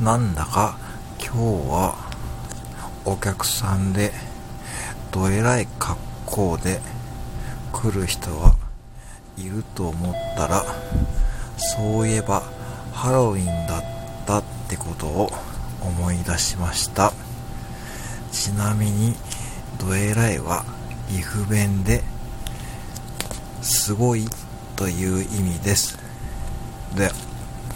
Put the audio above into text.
なんだか今日はお客さんでどえらい格好で来る人はいると思ったらそういえばハロウィンだったってことを思い出しました。ちなみにどえらいは岐阜弁ですごいという意味です。で